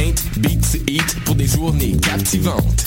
paint, beats, eat pour des journées captivantes.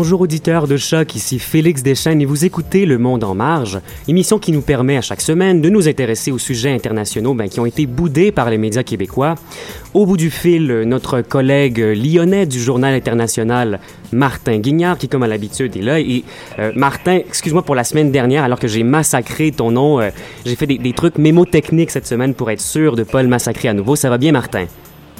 Bonjour auditeurs de Choc, ici Félix Deschênes et vous écoutez Le Monde en marge, émission qui nous permet à chaque semaine de nous intéresser aux sujets internationaux ben, qui ont été boudés par les médias québécois. Au bout du fil, notre collègue lyonnais du journal international, Martin Guignard, qui comme à l'habitude est là. Et euh, Martin, excuse-moi pour la semaine dernière, alors que j'ai massacré ton nom, euh, j'ai fait des, des trucs mémotechniques cette semaine pour être sûr de pas le massacrer à nouveau. Ça va bien Martin?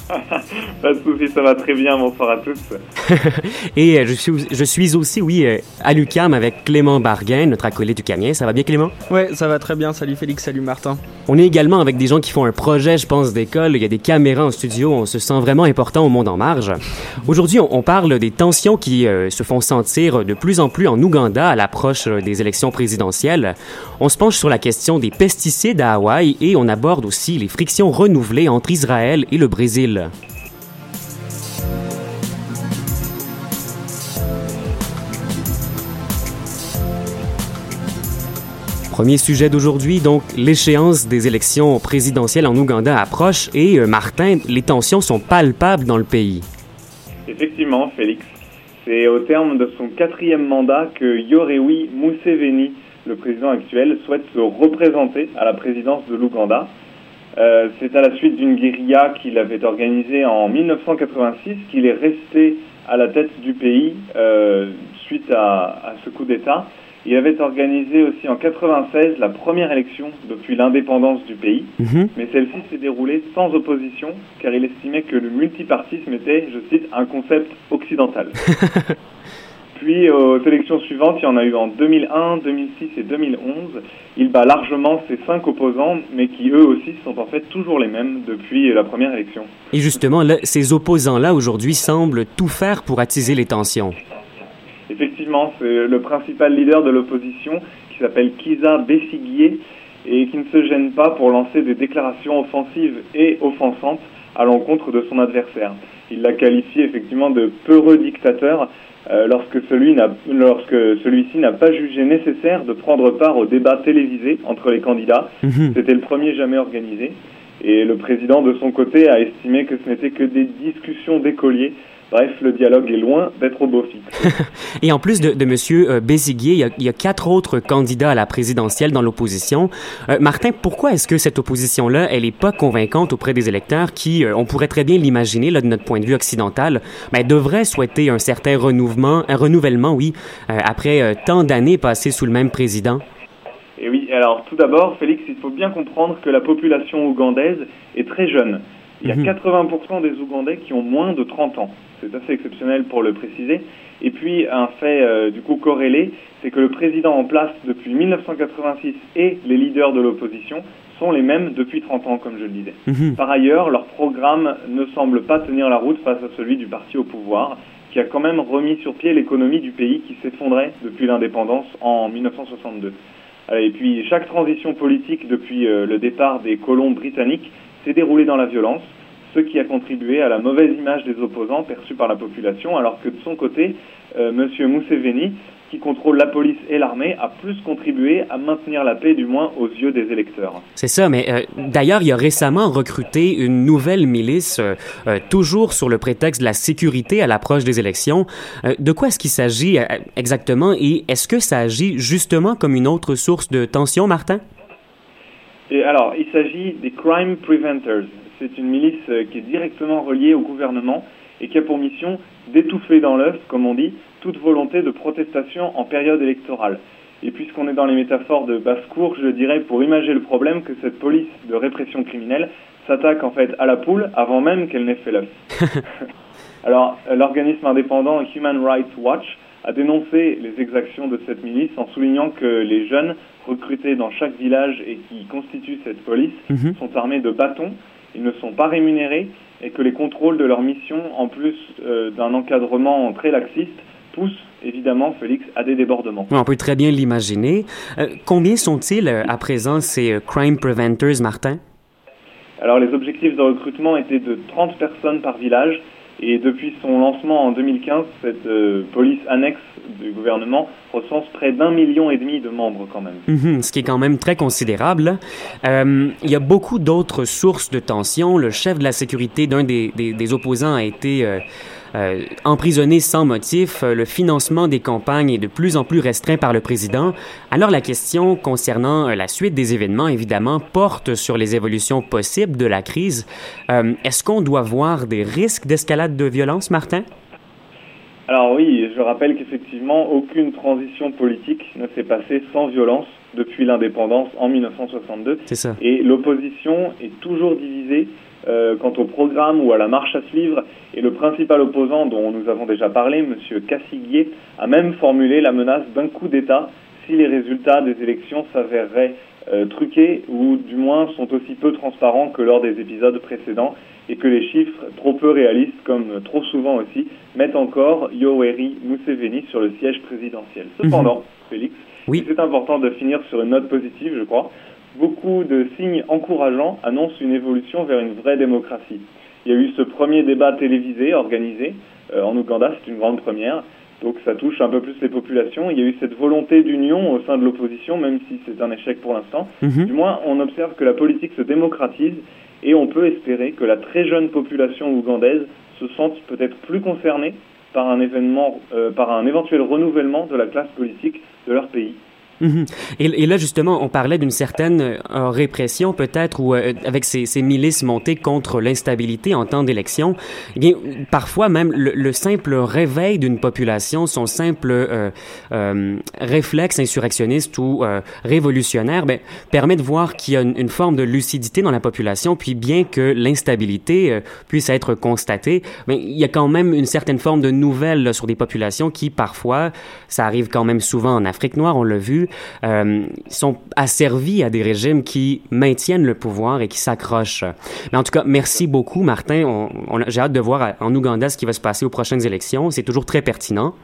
Pas de soucis, ça va très bien. Bonsoir à tous. Et euh, je, suis, je suis aussi, oui, euh, à l'UCAM avec Clément Barguin, notre acolyte du Camien. Ça va bien, Clément? Ouais, ça va très bien. Salut Félix, salut Martin. On est également avec des gens qui font un projet, je pense, d'école. Il y a des caméras en studio. On se sent vraiment important au monde en marge. Aujourd'hui, on, on parle des tensions qui euh, se font sentir de plus en plus en Ouganda à l'approche des élections présidentielles. On se penche sur la question des pesticides à Hawaï et on aborde aussi les frictions renouvelées entre Israël et le Brésil. Premier sujet d'aujourd'hui, donc l'échéance des élections présidentielles en Ouganda approche et euh, Martin, les tensions sont palpables dans le pays. Effectivement, Félix. C'est au terme de son quatrième mandat que Yorewi Museveni, le président actuel, souhaite se représenter à la présidence de l'Ouganda. Euh, c'est à la suite d'une guérilla qu'il avait organisée en 1986 qu'il est resté à la tête du pays euh, suite à, à ce coup d'État. Il avait organisé aussi en 96 la première élection depuis l'indépendance du pays, Mhm. mais celle-ci s'est déroulée sans opposition car il estimait que le multipartisme était, je cite, un concept occidental. Puis aux élections suivantes, il y en a eu en 2001, 2006 et 2011. Il bat largement ses cinq opposants, mais qui eux aussi sont en fait toujours les mêmes depuis la première élection. Et justement, là, ces opposants-là aujourd'hui semblent tout faire pour attiser les tensions. Effectivement, c'est le principal leader de l'opposition qui s'appelle Kiza Besigye et qui ne se gêne pas pour lancer des déclarations offensives et offensantes à l'encontre de son adversaire. Il l'a qualifié effectivement de peureux dictateur euh, lorsque celui n'a- lorsque celui-ci n'a pas jugé nécessaire de prendre part au débat télévisé entre les candidats. Mhm. C'était le premier jamais organisé. Et le président, de son côté, a estimé que ce n'était que des discussions d'écoliers. Bref, le dialogue est loin d'être au beau fixe. Et en plus de, de Monsieur euh, Béziguier, il y, a, il y a quatre autres candidats à la présidentielle dans l'opposition. Euh, Martin, pourquoi est-ce que cette opposition-là, elle est pas convaincante auprès des électeurs qui, euh, on pourrait très bien l'imaginer, là, de notre point de vue occidental, ben, devraient souhaiter un certain renouvellement, un renouvellement, oui, après tant d'années passées sous le même président? Et oui, alors tout d'abord, Félix, bien comprendre que la population ougandaise est très jeune. Il y a Mhm. 80% des Ougandais qui ont moins de 30 ans. C'est assez exceptionnel pour le préciser. Et puis un fait euh, du coup corrélé, c'est que le président en place depuis 1986 et les leaders de l'opposition sont les mêmes depuis 30 ans, comme je le disais. Mhm. Par ailleurs, leur programme ne semble pas tenir la route face à celui du parti au pouvoir, qui a quand même remis sur pied l'économie du pays qui s'effondrait depuis l'indépendance en 1962. Euh, Et puis, chaque transition politique depuis euh, le départ des colons britanniques s'est déroulée dans la violence, ce qui a contribué à la mauvaise image des opposants perçue par la population, alors que de son côté, euh, M. Museveni, qui contrôle la police et l'armée, a plus contribué à maintenir la paix, du moins aux yeux des électeurs. C'est ça, mais euh, d'ailleurs, il a récemment recruté une nouvelle milice, euh, euh, toujours sur le prétexte de la sécurité à l'approche des élections. De quoi est-ce qu'il s'agit exactement? Et est-ce que ça agit justement comme une autre source de tension, Martin? Et alors, il s'agit des Crime Preventers. C'est une milice qui est directement reliée au gouvernement et qui a pour mission d'étouffer dans l'œuf, comme on dit, toute volonté de protestation en période électorale. Et puisqu'on est dans les métaphores de basse-cour, je dirais pour imager le problème que cette police de répression criminelle s'attaque en fait à la poule avant même qu'elle n'ait fait l'œuf. Alors, l'organisme indépendant Human Rights Watch a dénoncé les exactions de cette milice en soulignant que les jeunes recrutés dans chaque village et qui constituent cette police Mhm. sont armés de bâtons, ils ne sont pas rémunérés et que les contrôles de leur mission, en plus euh, d'un encadrement très laxiste, évidemment Félix à des débordements. On peut très bien l'imaginer. Euh, combien sont-ils euh, à présent, ces euh, Crime Preventers, Martin? Alors les objectifs de recrutement étaient de 30 personnes par village et depuis son lancement en 2015, cette euh, police annexe du gouvernement recense près d'un million et demi de membres quand même. Mhm, ce qui est quand même très considérable. Euh, il y a beaucoup d'autres sources de tension. Le chef de la sécurité d'un des, des- des opposants a été euh, euh, emprisonné sans motif. Euh, Le financement des campagnes est de plus en plus restreint par le président. Alors la question concernant euh, la suite des événements, évidemment, porte sur les évolutions possibles de la crise. Euh, Est-ce qu'on doit voir des risques d'escalade de violence, Martin? Alors oui, je rappelle qu'effectivement, aucune transition politique ne s'est passée sans violence depuis l'indépendance en 1962. C'est ça. Et l'opposition est toujours divisée euh, quant au programme ou à la marche à suivre. Et le principal opposant dont nous avons déjà parlé, M. Cassiguier, a même formulé la menace d'un coup d'État si les résultats des élections s'avéreraient euh, truqués ou du moins sont aussi peu transparents que lors des épisodes précédents et que les chiffres trop peu réalistes, comme trop souvent aussi, mettent encore Yoweri Museveni sur le siège présidentiel. Cependant, Félix, Oui. c'est important de finir sur une note positive, je crois, beaucoup de signes encourageants annoncent une évolution vers une vraie démocratie. Il y a eu ce premier débat télévisé organisé euh, en Ouganda, c'est une grande première. Donc ça touche un peu plus les populations. Il y a eu cette volonté d'union au sein de l'opposition, même si c'est un échec pour l'instant. Mhm. Du moins, on observe que la politique se démocratise et on peut espérer que la très jeune population ougandaise se sente peut-être plus concernée par un événement, euh, par un éventuel renouvellement de la classe politique de leur pays. Mhm. Et, là, justement, on parlait d'une certaine euh, répression, peut-être, ou euh, avec ces, ces milices montées contre l'instabilité en temps d'élection. Eh parfois même, le, le simple réveil d'une population, son simple euh, réflexe insurrectionniste ou révolutionnaire, ben, permet de voir qu'il y a une, forme de lucidité dans la population, puis bien que l'instabilité puisse être constatée, ben, il y a quand même une certaine forme de nouvelle sur des populations qui, parfois, ça arrive quand même souvent en Afrique noire, on l'a vu, euh, sont asservis à des régimes qui maintiennent le pouvoir et qui s'accrochent. Mais en tout cas, merci beaucoup, Martin. On, on a- J'ai hâte de voir à- en Ouganda ce qui va se passer aux prochaines élections. C'est toujours très pertinent.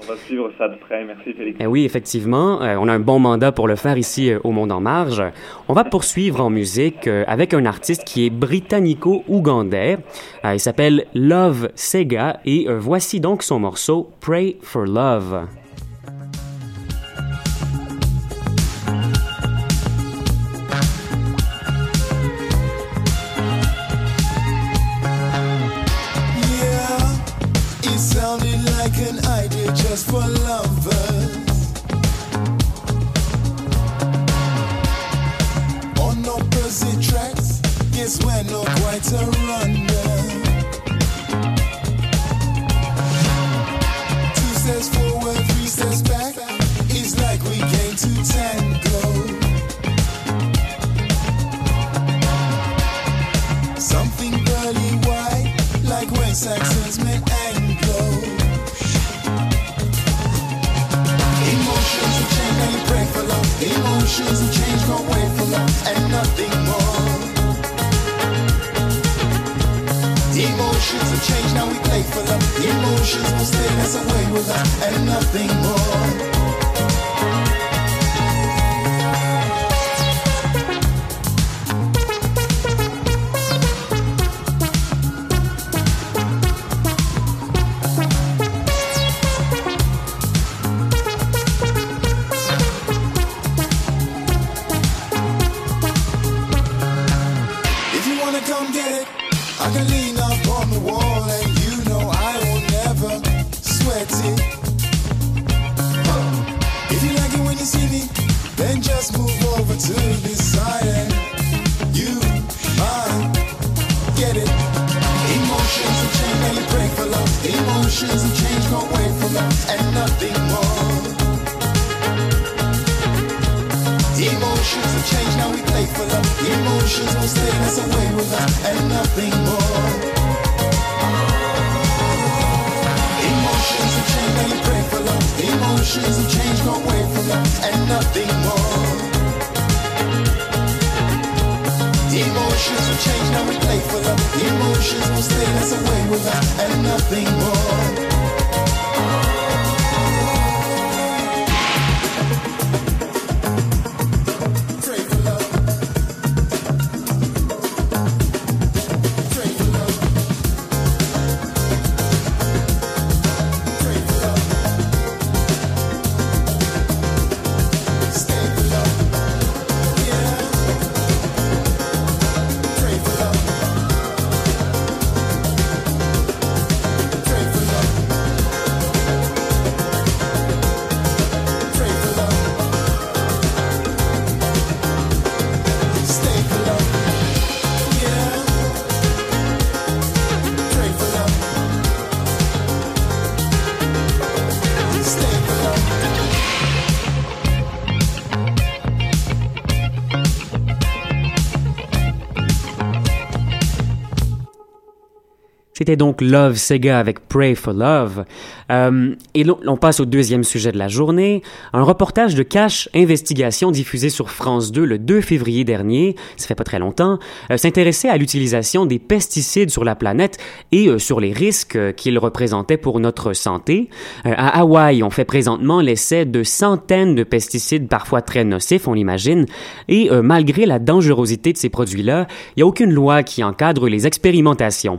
On va suivre ça de près. Merci Félix. Eh oui, effectivement, euh, on a un bon mandat pour le faire ici euh, au Monde en Marge. On va poursuivre en musique euh, avec un artiste qui est britannico-ougandais. Euh, il s'appelle Love Sega et euh, voici donc son morceau Pray for Love. Emotions will change, now we play for love. Emotions will stay, that's way with us and nothing more. Change, now we play for love. Emotions will stay, that's away with us and nothing more. Emotions will change, now you pray for love. Emotions will change, go away from love and nothing more. Emotions will change, now we play for love. Emotions will stay, that's away with us and nothing more. C'était donc Love Sega avec Pray for Love. Euh, et on passe au deuxième sujet de la journée. Un reportage de Cash Investigation diffusé sur France 2 le 2 février dernier, ça fait pas très longtemps, euh, s'intéressait à l'utilisation des pesticides sur la planète et euh, sur les risques qu'ils représentaient pour notre santé. À Hawaï, on fait présentement l'essai de centaines de pesticides parfois très nocifs, on l'imagine, et malgré la dangerosité de ces produits-là, il n'y a aucune loi qui encadre les expérimentations.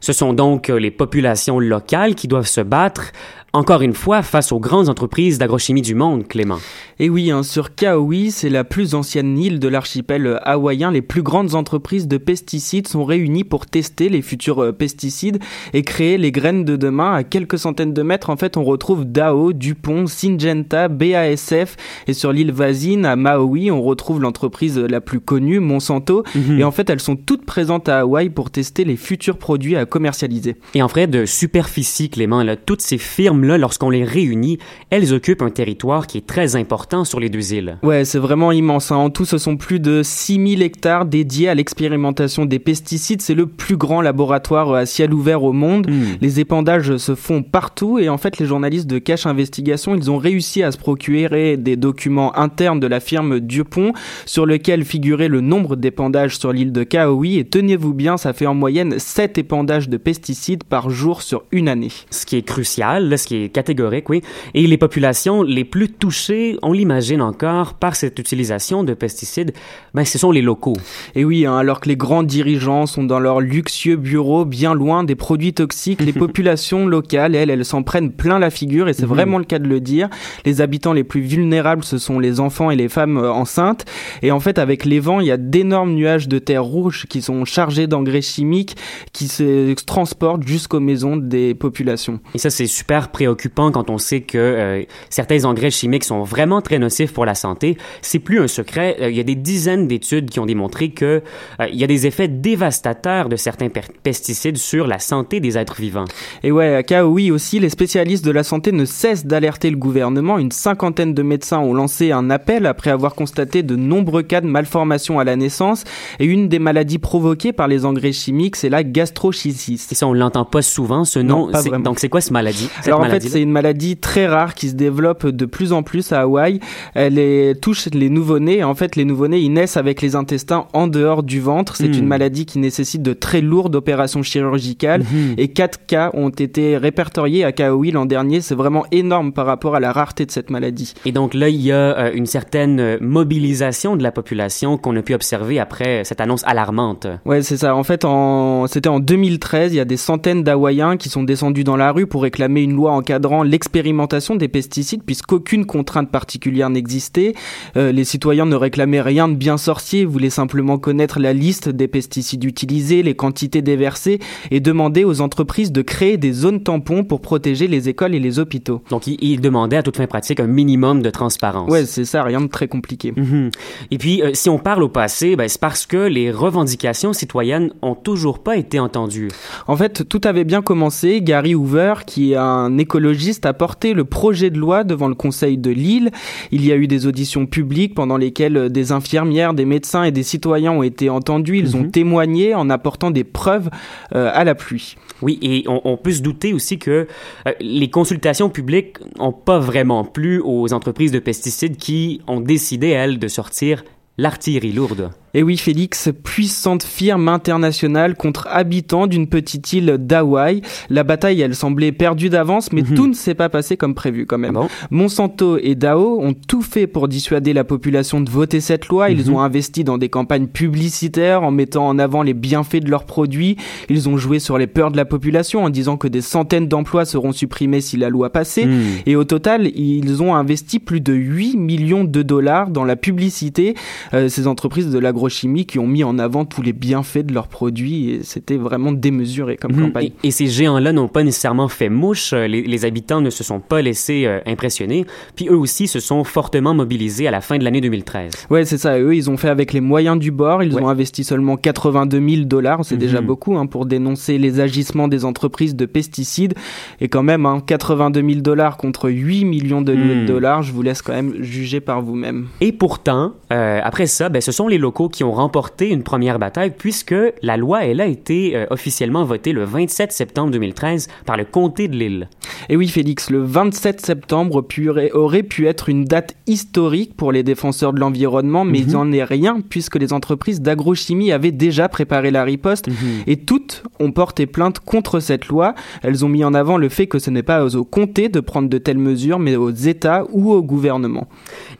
Ce sont donc les populations locales qui doivent se battre, encore une fois, face aux grandes entreprises d'agrochimie du monde, Clément. Et oui, hein, sur Kauai, c'est la plus ancienne île de l'archipel hawaïen. Les plus grandes entreprises de pesticides sont réunies pour tester les futurs euh, pesticides et créer les graines de demain. À quelques centaines de mètres, en fait, on retrouve Dow, Dupont, Syngenta, BASF. Et sur l'île voisine, à Maui, on retrouve l'entreprise la plus connue, Monsanto. Mhm. Et en fait, elles sont toutes présentes à Hawaï pour tester les futurs produits à commercialiser. Et en fait, de superficie, Clément, là, toutes ces firmes-là, lorsqu'on les réunit, elles occupent un territoire qui est très important sur les deux îles. Ouais, c'est vraiment immense. hein. En tout, ce sont plus de 6000 hectares dédiés à l'expérimentation des pesticides. C'est le plus grand laboratoire à ciel ouvert au monde. Hmm. Les épandages se font partout et en fait, les journalistes de Cache Investigation, ils ont réussi à se procurer des documents internes de la firme Dupont sur lesquels figurait le nombre d'épandages sur l'île de Kauai. Et tenez-vous bien, ça fait en moyenne 7 épandages de pesticides par jour sur une année. Ce qui est crucial, là, ce qui est catégorique, oui. Et les populations les plus touchées, on l'imagine encore, par cette utilisation de pesticides, ben, ce sont les locaux. Et oui, hein, alors que les grands dirigeants sont dans leurs luxueux bureaux bien loin des produits toxiques, les populations locales, elles, elles s'en prennent plein la figure et c'est Mhm. vraiment le cas de le dire. Les habitants les plus vulnérables, ce sont les enfants et les femmes euh, enceintes. Et en fait, avec les vents, il y a d'énormes nuages de terre rouge qui sont chargés d'engrais chimiques qui se transportent jusqu'aux maisons des populations. Et ça, c'est super préoccupant quand on sait que euh, certains engrais chimiques sont vraiment très nocifs pour la santé. C'est plus un secret. Euh, il y a des dizaines d'études qui ont démontré que euh, il y a des effets dévastateurs de certains pesticides sur la santé des êtres vivants. Et ouais, à Kaoi aussi, les spécialistes de la santé ne cessent d'alerter le gouvernement. Une cinquantaine de médecins ont lancé un appel après avoir constaté de nombreux cas de malformation à la naissance. Et une des maladies provoquées par les engrais chimiques, c'est la gastrochisis. Et ça, on l'entend pas souvent, ce nom. donc, c'est quoi cette maladie? Cette Alors en fait, c'est une maladie très rare qui se développe de plus en plus à Hawaï. Elle est, touche les nouveau-nés. En fait, les nouveau-nés, ils naissent avec les intestins en dehors du ventre. C'est Hmm. une maladie qui nécessite de très lourdes opérations chirurgicales. Mhm. Et quatre cas ont été répertoriés à Kaoi l'an dernier. C'est vraiment énorme par rapport à la rareté de cette maladie. Et donc là, il y a euh, une certaine mobilisation de la population qu'on a pu observer après cette annonce alarmante. Ouais, c'est ça. En fait, en... c'était en 2013. Il y a des centaines d'Hawaïens qui sont descendus dans la rue pour réclamer une loi encadrant l'expérimentation des pesticides, puisqu'aucune contrainte particulière n'existait. Euh, les citoyens ne réclamaient rien de bien sorcier, ils voulaient simplement connaître la liste des pesticides utilisés, les quantités déversées, et demander aux entreprises de créer des zones tampons pour protéger les écoles et les hôpitaux. Donc, il, il demandait à toute fin pratique un minimum de transparence. Ouais, c'est ça, rien de très compliqué. Mhm. Et puis, euh, si on parle au passé, ben, c'est parce que les revendications citoyennes ont toujours pas été entendues. En fait, tout avait bien commencé. Gary Hoover, qui est un écologiste, a porté le projet de loi devant le Conseil de Lille. Il y a eu des auditions publiques pendant lesquelles euh, des infirmières, des médecins et des citoyens ont été entendus. Ils ont témoigné en apportant des preuves euh, à la pluie. Oui, et on, on peut se douter aussi que euh, les consultations publiques n'ont pas vraiment plu aux entreprises de pesticides qui ont décidé, elles, de sortir l'artillerie lourde. Et oui, Félix, puissante firme internationale contre habitants d'une petite île d'Hawaï. La bataille, elle semblait perdue d'avance, mais tout ne s'est pas passé comme prévu quand même. Ah bon? Monsanto et Dao ont tout fait pour dissuader la population de voter cette loi. Ils ont investi dans des campagnes publicitaires en mettant en avant les bienfaits de leurs produits. Ils ont joué sur les peurs de la population en disant que des centaines d'emplois seront supprimés si la loi passait. Hmm. Et au total, ils ont investi plus de 8 millions de dollars dans la publicité. Euh, ces entreprises de l'agrochimie qui ont mis en avant tous les bienfaits de leurs produits et c'était vraiment démesuré comme Mhm. campagne. Et, et ces géants-là n'ont pas nécessairement fait mouche. Euh, Les, les habitants ne se sont pas laissés euh, impressionner. Puis eux aussi se sont fortement mobilisés à la fin de l'année 2013. Ouais, c'est ça. Eux, ils ont fait avec les moyens du bord. Ils Ouais. ont investi seulement 82 000 dollars. C'est déjà Mhm. beaucoup hein, pour dénoncer les agissements des entreprises de pesticides. Et quand même, hein, 82 000 dollars contre 8 millions de Hmm. dollars. Je vous laisse quand même juger par vous-même. Et pourtant, euh, après ça, ben, ce sont les locaux qui ont remporté une première bataille puisque la loi, elle a été euh, officiellement votée le 27 septembre 2013 par le comté de Lille. Et oui, Félix, le 27 septembre pu- aurait pu être une date historique pour les défenseurs de l'environnement, mais il n'en est rien puisque les entreprises d'agrochimie avaient déjà préparé la riposte et toutes ont porté plainte contre cette loi. Elles ont mis en avant le fait que ce n'est pas aux comtés de prendre de telles mesures, mais aux États ou au gouvernement.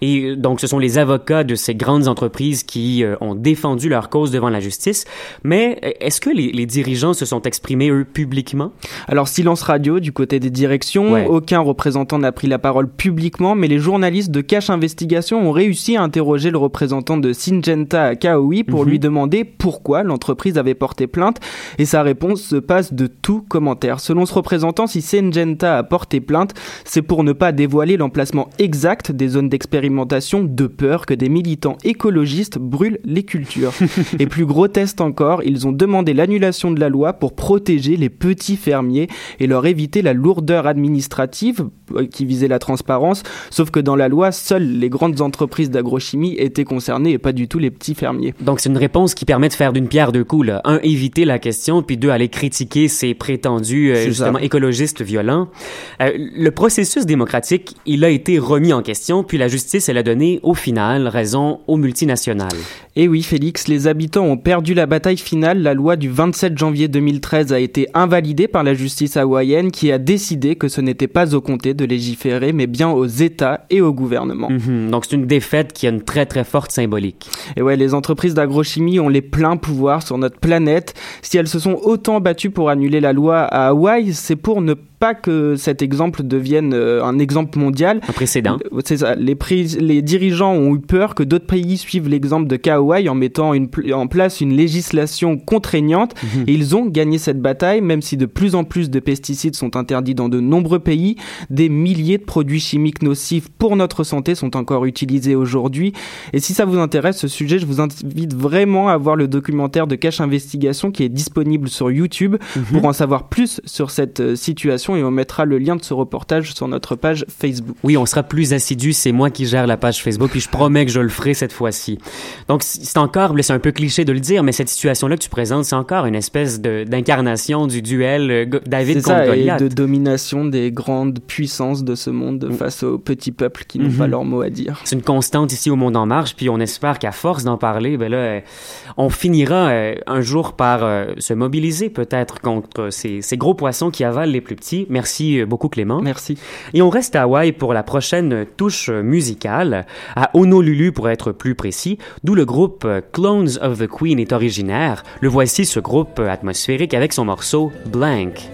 Et euh, donc, ce sont les avocats de ces grandes entreprises qui euh, ont défendu leur cause devant la justice. Mais euh, est-ce que les, les dirigeants se sont exprimés, eux, publiquement? Alors silence radio du côté des directions, Ouais. aucun représentant n'a pris la parole publiquement, mais les journalistes de Cache Investigation ont réussi à interroger le représentant de Syngenta à Kaoi pour Mhm. lui demander pourquoi l'entreprise avait porté plainte, et sa réponse se passe de tout commentaire. Selon ce représentant, si Syngenta a porté plainte, c'est pour ne pas dévoiler l'emplacement exact des zones d'expérimentation de peur que des militants écologistes brûlent les cultures. et plus grotesque encore, ils ont demandé l'annulation de la loi pour protéger les petits fermiers et leur éviter la lourdeur administrative euh, qui visait la transparence, sauf que dans la loi, seules les grandes entreprises d'agrochimie étaient concernées et pas du tout les petits fermiers. Donc, c'est une réponse qui permet de faire d'une pierre deux coups. Là. Un, éviter la question, puis deux, aller critiquer ces prétendus, euh, ça. justement, écologistes violents. Euh, le processus démocratique, il a été remis en question, puis la justice, elle a donné, au final, raison aux multinationales. Et oui, Félix, les habitants ont perdu la bataille finale. La loi du 27 janvier 2013 a été invalidée par la justice hawaïenne qui a décidé que ce n'était pas au comté de légiférer, mais bien aux États et au gouvernement. Mhm. Donc, c'est une défaite qui a une très, très forte symbolique. Et ouais, les entreprises d'agrochimie ont les pleins pouvoirs sur notre planète. Si elles se sont autant battues pour annuler la loi à Hawaï, c'est pour ne pas pas que cet exemple devienne euh, un exemple mondial. Un précédent. Euh, C'est ça. Les, dirigeants ont eu peur que d'autres pays suivent l'exemple de Kauai en mettant une en place une législation contraignante. Mhm. Et ils ont gagné cette bataille, même si de plus en plus de pesticides sont interdits dans de nombreux pays. Des milliers de produits chimiques nocifs pour notre santé sont encore utilisés aujourd'hui. Et si ça vous intéresse, ce sujet, je vous invite vraiment à voir le documentaire de Cache Investigation qui est disponible sur YouTube pour en savoir plus sur cette euh, Et on mettra le lien de ce reportage sur notre page Facebook. Oui, on sera plus assidu. C'est moi qui gère la page Facebook, puis je promets que je le ferai cette fois-ci. Donc, c'est encore, c'est un peu cliché de le dire, mais cette situation-là que tu présentes, c'est encore une espèce d'incarnation du duel euh, David C'est contre ça, et Goliath. de domination des grandes puissances de ce monde face aux petits peuples qui n'ont pas Mhm. leur mot à dire. C'est une constante ici au Monde en Marche, puis on espère qu'à force d'en parler, ben là, euh, on finira euh, un jour par se mobiliser peut-être contre ces, ces gros poissons qui avalent les plus petits. Merci beaucoup Clément. Merci. Et on reste à Hawaï pour la prochaine touche musicale, à Honolulu pour être plus précis, d'où le groupe Clones of the Queen est originaire. Le voici ce groupe atmosphérique avec son morceau Blank.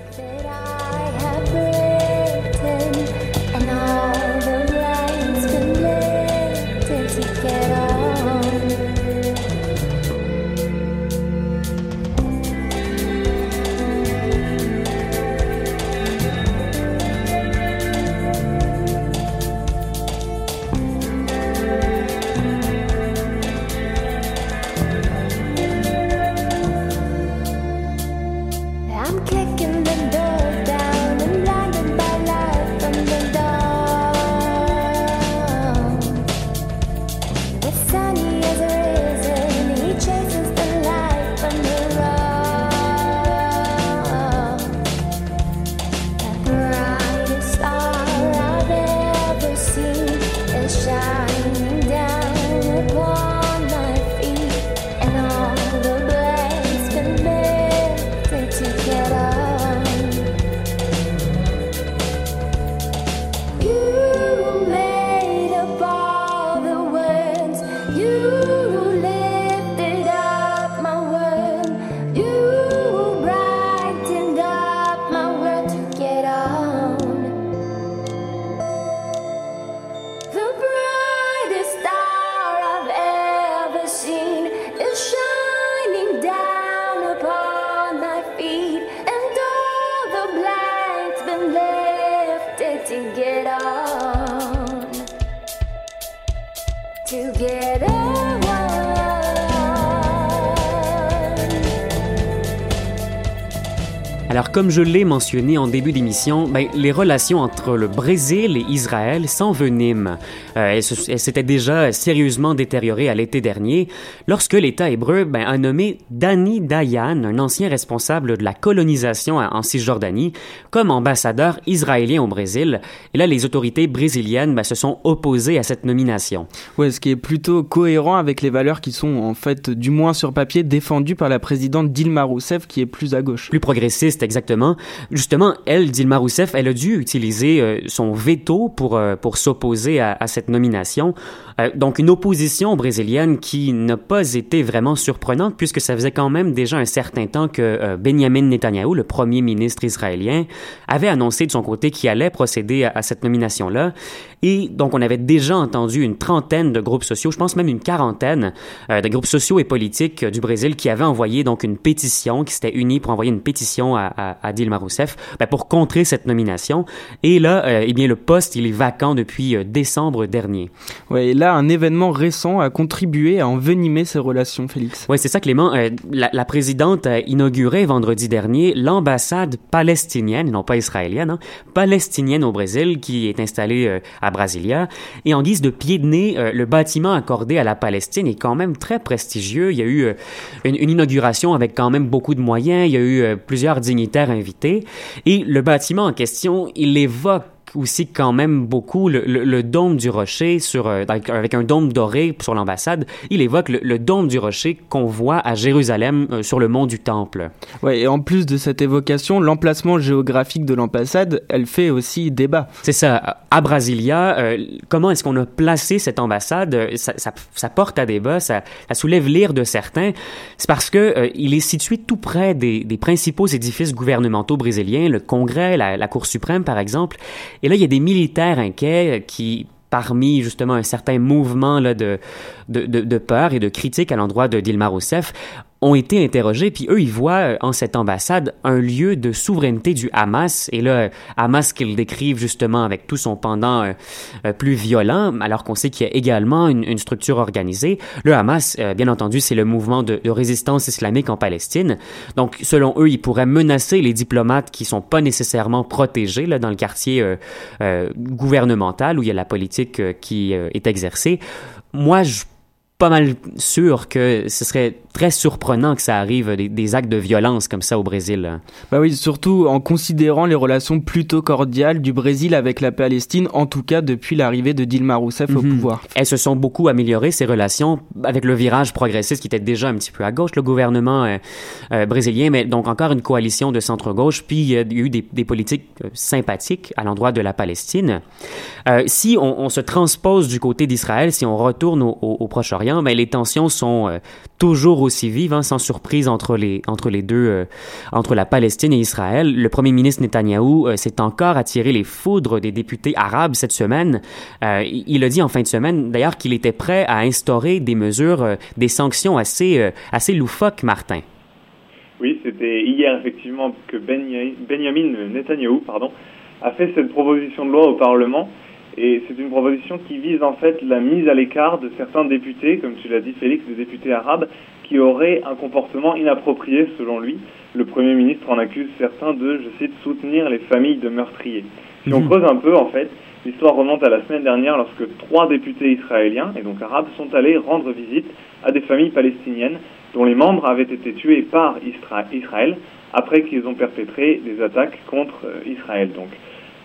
Comme je l'ai mentionné en début d'émission, ben, les relations entre le Brésil et Israël s'enveniment. Euh, elles s'étaient déjà sérieusement détériorées à l'été dernier, lorsque l'État hébreu ben, a nommé Dani Dayan, un ancien responsable de la colonisation en en Cisjordanie, comme ambassadeur israélien au Brésil. Et là, les autorités brésiliennes ben, se sont opposées à cette nomination. Ouais, ce qui est plutôt cohérent avec les valeurs qui sont en fait, du moins sur papier, défendues par la présidente Dilma Rousseff qui est plus à gauche. plus progressiste exactement. Justement, elle, Dilma Rousseff, elle a dû utiliser euh, son veto pour euh, pour s'opposer à, cette nomination. Euh, donc une opposition brésilienne qui n'a pas été vraiment surprenante puisque ça faisait quand même déjà un certain temps que Benjamin Netanyahu, le premier ministre israélien, avait annoncé de son côté qu'il allait procéder à, cette nomination-là. Et donc on avait déjà entendu une trentaine de groupes sociaux, je pense même une quarantaine euh, de groupes sociaux et politiques du Brésil qui avaient envoyé donc une pétition, qui s'étaient unis pour envoyer une pétition à, à Dilma Rousseff ben, pour contrer cette nomination. Et là, euh, eh bien le poste il est vacant depuis euh, décembre dernier. Ouais, et là, un événement récent a contribué à envenimer ces relations, Félix. Oui, c'est ça, Clément. Euh, la, la présidente a inauguré vendredi dernier l'ambassade palestinienne, non pas israélienne, hein, palestinienne au Brésil, qui est installée euh, à Brasilia. Et en guise de pied de nez, le bâtiment accordé à la Palestine est quand même très prestigieux. Il y a eu une, une inauguration avec quand même beaucoup de moyens. Il y a eu plusieurs dignitaires invités. Et le bâtiment en question, il évoque aussi quand même beaucoup le, le- le dôme du rocher sur, euh, avec, un dôme doré sur l'ambassade. Il évoque le, le dôme du rocher qu'on voit à Jérusalem euh, sur le mont du Temple. Ouais, et en plus de cette évocation, l'emplacement géographique de l'ambassade, elle fait aussi débat. C'est ça. À Brasilia, euh, comment est-ce qu'on a placé cette ambassade? Euh, ça, ça- ça porte à débat, ça, ça soulève l'ire de certains. C'est parce que euh, il est situé tout près des, des principaux édifices gouvernementaux brésiliens, le Congrès, la, la Cour suprême, par exemple. Et là, il y a des militaires inquiets euh, qui parmi justement un certain mouvement là, de, de, de, de peur et de critique à l'endroit de Dilma Rousseff, ont été interrogés, puis eux, ils voient euh, en cette ambassade un lieu de souveraineté du Hamas, et là, Hamas qu'ils décrivent justement avec tout son pendant euh, euh, plus violent, alors qu'on sait qu'il y a également une, une structure organisée. Le Hamas, euh, bien entendu, c'est le mouvement de, de résistance islamique en Palestine. Donc, selon eux, ils pourraient menacer les diplomates qui sont pas nécessairement protégés là, dans le quartier euh, gouvernemental où il y a la politique qui est exercée. Moi, je pas mal sûr que ce serait très surprenant que ça arrive des, des actes de violence comme ça au Brésil. Bah oui, surtout en considérant les relations plutôt cordiales du Brésil avec la Palestine, en tout cas depuis l'arrivée de Dilma Rousseff au Mhm. pouvoir. Elles se sont beaucoup améliorées, ces relations, avec le virage progressiste qui était déjà un petit peu à gauche, le gouvernement euh, euh, brésilien, mais donc encore une coalition de centre-gauche, puis il y a eu des, des politiques euh, sympathiques à l'endroit de la Palestine. Euh, si on, on se transpose du côté d'Israël, si on retourne au, au- au Proche-Orient, mais les tensions sont euh, toujours aussi vives, hein, sans surprise entre les, entre les deux, euh, entre la Palestine et Israël. Le premier ministre Netanyahou euh, s'est encore attiré les foudres des députés arabes cette semaine. Il a dit en fin de semaine, d'ailleurs, qu'il était prêt à instaurer des mesures, des sanctions assez, assez loufoques, Martin. Oui, c'était hier effectivement que Benya- Benjamin Netanyahou pardon, a fait cette proposition de loi au Parlement. Et c'est une proposition qui vise en fait la mise à l'écart de certains députés, comme tu l'as dit Félix, des députés arabes, qui auraient un comportement inapproprié selon lui. Le Premier ministre en accuse certains de, je cite, soutenir les familles de meurtriers. Si on Mhm. creuse un peu, en fait, l'histoire remonte à la semaine dernière lorsque trois députés israéliens, et donc arabes, sont allés rendre visite à des familles palestiniennes dont les membres avaient été tués par Isra- Israël après qu'ils ont perpétré des attaques contre euh, Israël. Donc,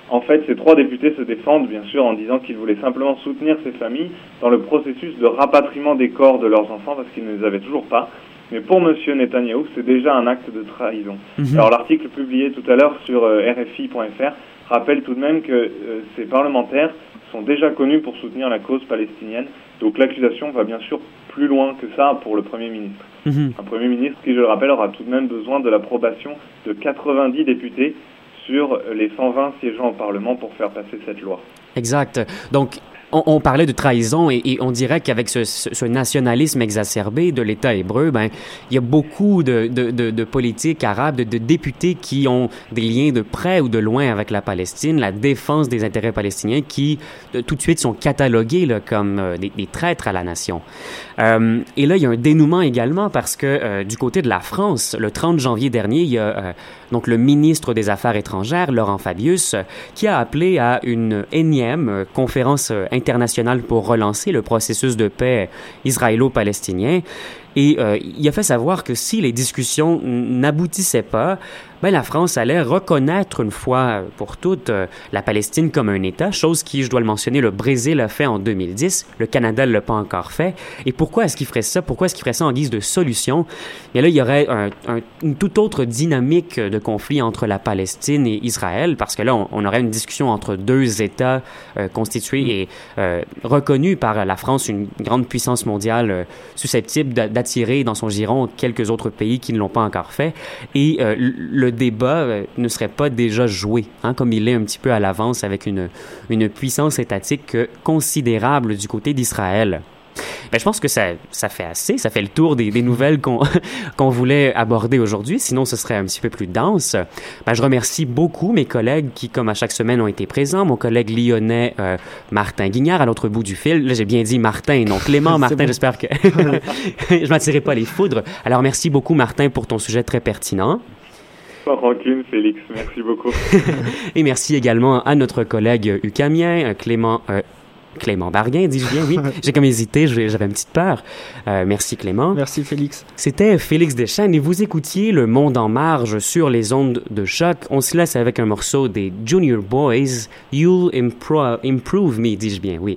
en fait, ces trois députés se défendent, bien sûr, en disant qu'ils voulaient simplement soutenir ces familles dans le processus de rapatriement des corps de leurs enfants parce qu'ils ne les avaient toujours pas. Mais pour M. Netanyahou, c'est déjà un acte de trahison. Mhm. Alors l'article publié tout à l'heure sur euh, RFI.fr rappelle tout de même que euh, ces parlementaires sont déjà connus pour soutenir la cause palestinienne. Donc l'accusation va bien sûr plus loin que ça pour le Premier ministre. Un Premier ministre qui, je le rappelle, aura tout de même besoin de l'approbation de 90 députés sur les 120 siégeant au Parlement pour faire passer cette loi. Exact. Donc, on, parlait de trahison et, on dirait qu'avec ce, nationalisme exacerbé de l'État hébreu, ben, il y a beaucoup de, politiques arabes, de, députés qui ont des liens de près ou de loin avec la Palestine, la défense des intérêts palestiniens, qui tout de suite sont catalogués comme euh, des, traîtres à la nation. Euh, et là, il y a un dénouement également parce que euh, du côté de la France, le 30 janvier dernier, il y a donc le ministre des Affaires étrangères, Laurent Fabius, qui a appelé à une énième conférence euh, internationale pour relancer le processus de paix israélo-palestinien. Et euh, il a fait savoir que si les discussions n'aboutissaient pas, ben, la France allait reconnaître une fois pour toutes euh, la Palestine comme un État, chose qui, je dois le mentionner, le Brésil a fait en 2010, le Canada ne l'a pas encore fait. Et pourquoi est-ce qu'il ferait ça? Pourquoi est-ce qu'il ferait ça en guise de solution? Et là, il y aurait un- un- une toute autre dynamique de conflit entre la Palestine et Israël, parce que là, on, aurait une discussion entre deux États euh, constitués et euh, reconnus par la France, une grande puissance mondiale euh, susceptible d'a- d'attirer dans son giron quelques autres pays qui ne l'ont pas encore fait. Et euh, le débat euh, ne serait pas déjà joué, hein, comme il est un petit peu à l'avance avec une, une puissance étatique euh, considérable du côté d'Israël. Ben, je pense que ça, ça fait assez, ça fait le tour des, des nouvelles qu'on qu'on voulait aborder aujourd'hui, sinon ce serait un petit peu plus dense. Ben, je remercie beaucoup mes collègues qui, comme à chaque semaine, ont été présents. Mon collègue lyonnais euh, Martin Guignard à l'autre bout du fil. Là, j'ai bien dit Martin, non Clément Martin, j'espère que je m'attirerai pas les foudres. Alors merci beaucoup Martin pour ton sujet très pertinent. Sans rancune, Félix, merci beaucoup. Et merci également à notre collègue Ucamien, Clément euh, Clément Barguin, dis-je bien, oui. J'ai comme hésité, j'avais une petite peur. Euh, merci Clément. Merci Félix. C'était Félix Deschênes et vous écoutiez Le Monde en marge sur les ondes de choc. On se laisse avec un morceau des Junior Boys, You'll Impro- Improve Me, dis-je bien, oui.